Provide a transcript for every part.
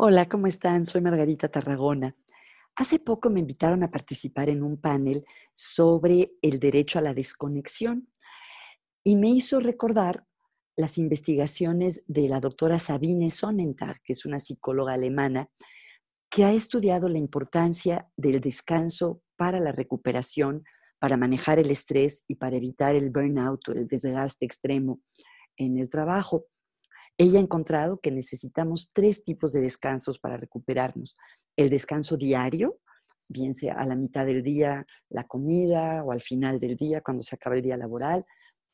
Hola, ¿cómo están? Soy Margarita Tarragona. Hace poco me invitaron a participar en un panel sobre el derecho a la desconexión y me hizo recordar las investigaciones de la doctora Sabine Sonnentag, que es una psicóloga alemana, que ha estudiado la importancia del descanso para la recuperación, para manejar el estrés y para evitar el burnout el desgaste extremo en el trabajo. Ella ha encontrado que necesitamos tres tipos de descansos para recuperarnos. El descanso diario, bien sea a la mitad del día, la comida o al final del día, cuando se acaba el día laboral.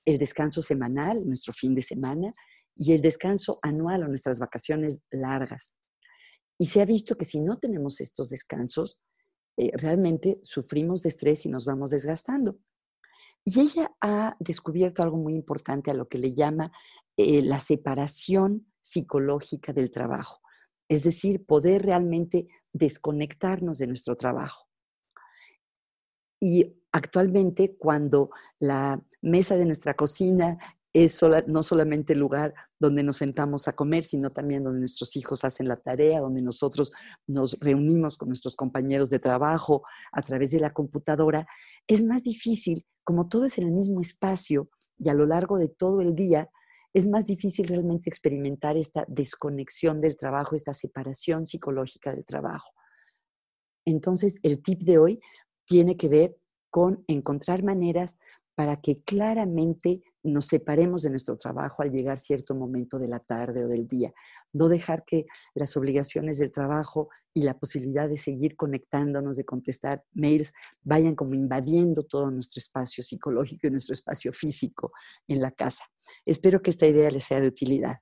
El descanso semanal, nuestro fin de semana. Y el descanso anual o nuestras vacaciones largas. Y se ha visto que si no tenemos estos descansos, eh, realmente sufrimos de estrés y nos vamos desgastando. Y ella ha descubierto algo muy importante a lo que le llama eh, la separación psicológica del trabajo, es decir, poder realmente desconectarnos de nuestro trabajo. Y actualmente cuando la mesa de nuestra cocina es no solamente el lugar donde nos sentamos a comer, sino también donde nuestros hijos hacen la tarea, donde nosotros nos reunimos con nuestros compañeros de trabajo a través de la computadora, es más difícil, como todo es en el mismo espacio y a lo largo de todo el día, es más difícil realmente experimentar esta desconexión del trabajo, esta separación psicológica del trabajo. Entonces, el tip de hoy tiene que ver con encontrar maneras para que claramente nos separemos de nuestro trabajo al llegar cierto momento de la tarde o del día. No dejar que las obligaciones del trabajo y la posibilidad de seguir conectándonos, de contestar mails, vayan como invadiendo todo nuestro espacio psicológico y nuestro espacio físico en la casa. Espero que esta idea les sea de utilidad.